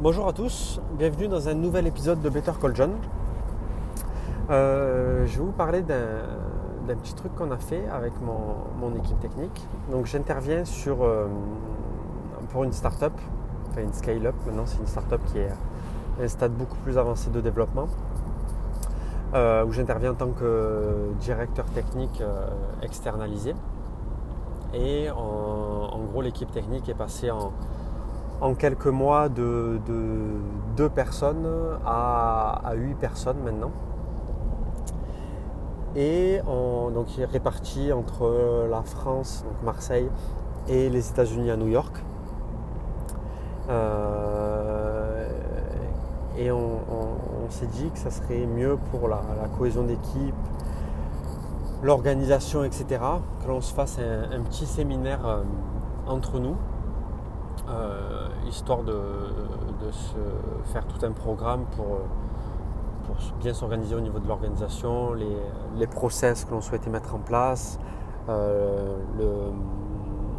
Bonjour à tous, bienvenue dans un nouvel épisode de Better Call John. Euh, je vais vous parler d'un petit truc qu'on a fait avec mon, équipe technique. Donc j'interviens euh, pour une start-up, enfin une scale-up, maintenant c'est une start-up qui est à un stade beaucoup plus avancé de développement, euh, où j'interviens en tant que directeur technique externalisé. Et en gros l'équipe technique est passée en, en quelques mois de, deux personnes à, huit personnes maintenant. Et donc il est réparti entre la France, donc Marseille, et les États-Unis à New York. Euh, et on, s'est dit que ça serait mieux pour la, cohésion d'équipe, l'organisation, etc., que l'on se fasse un, petit séminaire euh, entre nous histoire de, se faire tout un programme pour, bien s'organiser au niveau de l'organisation, les, process que l'on souhaitait mettre en place, euh,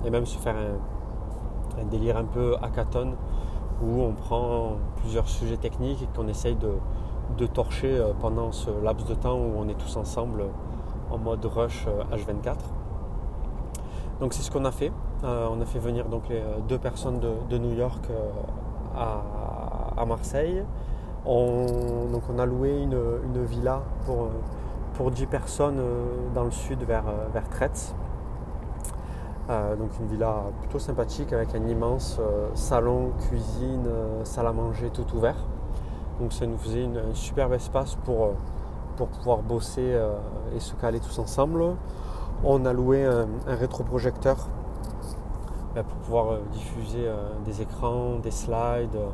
et même se faire un, délire un peu hackathon où on prend plusieurs sujets techniques et qu'on essaye de, torcher euh, pendant ce laps de temps où on est tous ensemble en mode rush H24. Donc c'est ce qu'on a fait. Euh, on a fait venir donc les euh, deux personnes de, New York euh, à, Marseille. On, a loué une, villa pour, pour 10 personnes dans le sud vers, vers donc une villa plutôt sympathique avec un immense salon, cuisine, salle à manger tout ouvert. Donc ça nous faisait un superbe espace pour, pouvoir bosser et se caler tous ensemble. On a loué un, rétroprojecteur pour pouvoir euh, diffuser euh, des écrans, des slides, euh,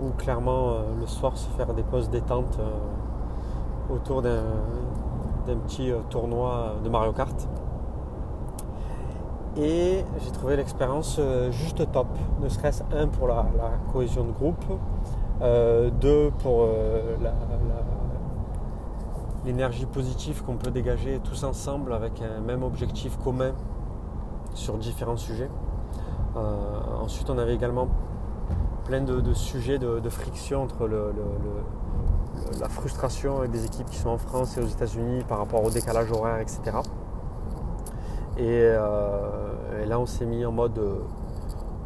ou clairement le soir se faire des pauses détente autour d'un petit tournoi de Mario Kart. Et j'ai trouvé l'expérience juste top, ne serait-ce un pour la, cohésion de groupe, deux pour l'énergie positive qu'on peut dégager tous ensemble avec un même objectif commun sur différents sujets. Euh, ensuite, on avait également plein de, sujets de, friction entre la frustration avec des équipes qui sont en France et aux États-Unis par rapport au décalage horaire, etc. Euh, et, là, on s'est mis en mode,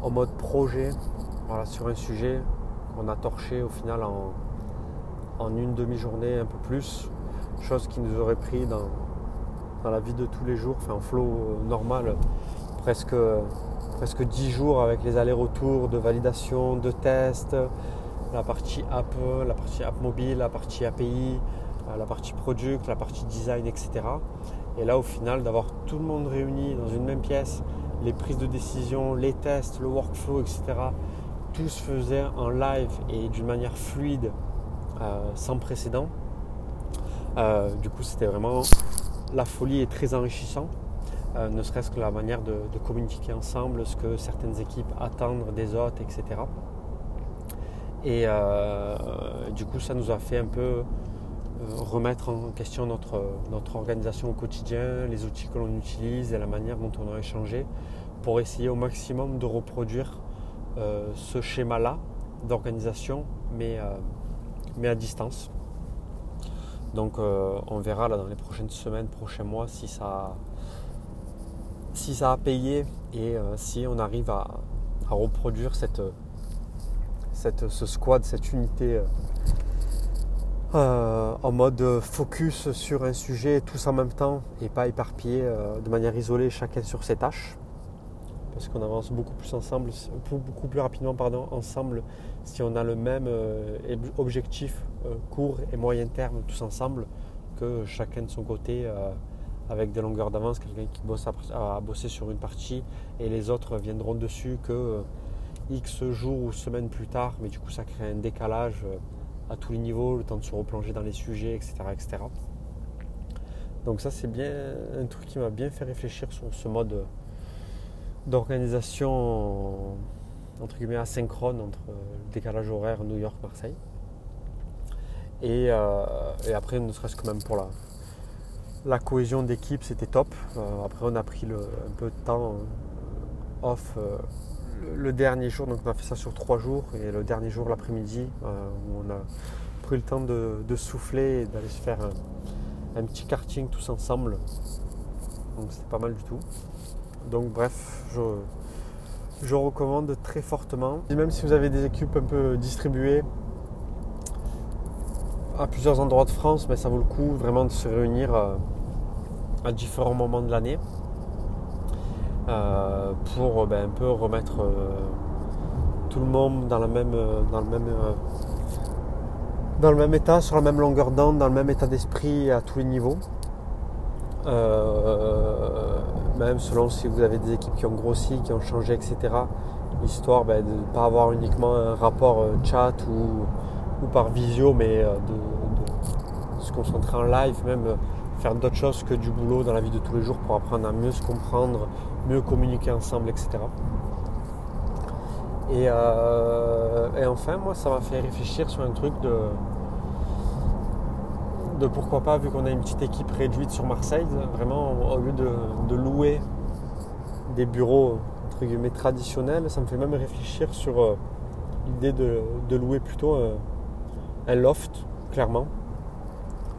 mode projet sur un sujet qu'on a torché au final en une demi-journée, un peu plus, chose qui nous aurait pris dans, la vie de tous les jours, en flow euh, normal, presque, presque 10 jours avec les allers-retours de validation, de tests, la partie app, la partie app mobile, la partie API, euh, la partie product, la partie design, etc. Et là au final d'avoir tout le monde réuni dans une même pièce, les prises de décision, les tests, le workflow, etc. Tout se faisait en live et d'une manière fluide, euh, sans précédent. Du coup, c'était vraiment la folie est très enrichissant, euh, ne serait-ce que la manière de, communiquer ensemble, ce que certaines équipes attendent des autres, etc. Et euh, du coup, ça nous a fait un peu remettre en question notre, organisation au quotidien, les outils que l'on utilise et la manière dont on a échangé pour essayer au maximum de reproduire ce schéma-là d'organisation, mais à distance. Donc euh, on verra dans les prochaines semaines, prochains mois si ça, si ça a payé et euh, si on arrive à, reproduire ce squad, cette unité euh, en mode focus sur un sujet tous en même temps et pas éparpillé de manière isolée chacun sur ses tâches parce qu'on avance beaucoup plus ensemble, beaucoup plus rapidement pardon, ensemble si on a le même euh, objectif euh, court et moyen terme tous ensemble que chacun de son côté euh, avec des longueurs d'avance, quelqu'un qui bosse à, bosser sur une partie et les autres viendront dessus que X jours ou semaines plus tard, mais du coup ça crée un décalage à tous les niveaux, le temps de se replonger dans les sujets, etc. etc. Donc ça c'est bien un truc qui m'a bien fait réfléchir sur ce mode d'organisation entre guillemets asynchrone entre le décalage horaire New York-Marseille. Euh, et, après, ne serait-ce que même pour la, la cohésion d'équipe, c'était top. Euh, après, on a pris le, un peu de temps euh, off le, dernier jour, donc on a fait ça sur trois jours, et le dernier jour, l'après-midi, où on a pris le temps de, souffler et d'aller se faire un, petit karting tous ensemble. Donc c'était pas mal du tout. Donc bref, je, je recommande très fortement. Et même si vous avez des équipes un peu distribuées à plusieurs endroits de France, mais ça vaut le coup vraiment de se réunir euh, à différents moments de l'année euh, pour ben, un peu remettre euh, tout le monde dans, même, dans, le même, dans le même état, sur la même longueur d'onde, dans le même état d'esprit à tous les niveaux. Même selon si vous avez des équipes qui ont grossi, qui ont changé, etc. Histoire ben, de ne pas avoir uniquement un rapport chat ou, par visio, mais de, se concentrer en live, même faire d'autres choses que du boulot dans la vie de tous les jours pour apprendre à mieux se comprendre, mieux communiquer ensemble, etc. Euh, et, enfin, moi, ça m'a fait réfléchir sur un truc de, de pourquoi pas, vu qu'on a une petite équipe réduite sur Marseille, vraiment, au lieu de, louer des bureaux entre guillemets traditionnels, ça me fait même réfléchir sur euh, l'idée de, louer plutôt un loft, clairement,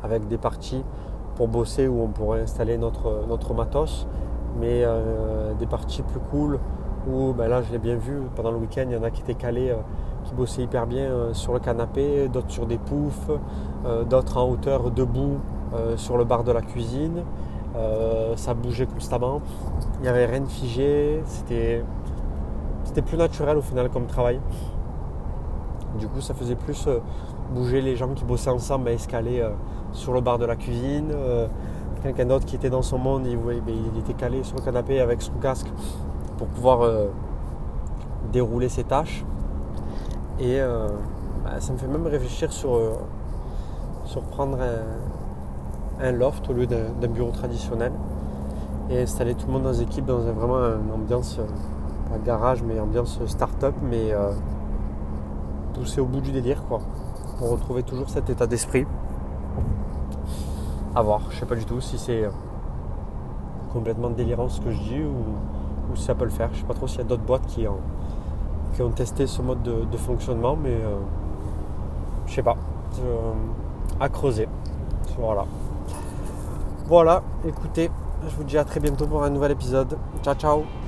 avec des parties pour bosser où on pourrait installer notre, notre matos, mais euh, des parties plus cool où ben là je l'ai bien vu pendant le week-end, il y en a qui étaient calés, euh, qui bossaient hyper bien euh, sur le canapé, d'autres sur des poufs, d'autres en hauteur debout sur le bar de la cuisine. ça bougeait constamment, il n'y avait rien de figé, c'était, c'était plus naturel au final comme travail. Du coup, ça faisait plus bouger les gens qui bossaient ensemble à escaler euh, sur le bar de la cuisine. Euh, quelqu'un d'autre qui était dans son monde, il, ben, il, était calé sur le canapé avec son casque pour pouvoir euh, dérouler ses tâches. Et bah, ça me fait même réfléchir sur, sur prendre un, loft au lieu d'un bureau traditionnel et installer tout le monde dans les équipes dans vraiment une ambiance, pas garage, mais ambiance start-up, mais pousser au bout du délire quoi pour retrouver toujours cet état d'esprit. À voir, je sais pas du tout si c'est euh, complètement délirant ce que je dis ou, si ça peut le faire. Je sais pas trop s'il y a d'autres boîtes qui ont, qui ont testé ce mode de, fonctionnement, mais euh, je sais pas. Euh, à creuser. Voilà. Voilà, écoutez, je vous dis à très bientôt pour un nouvel épisode. Ciao ciao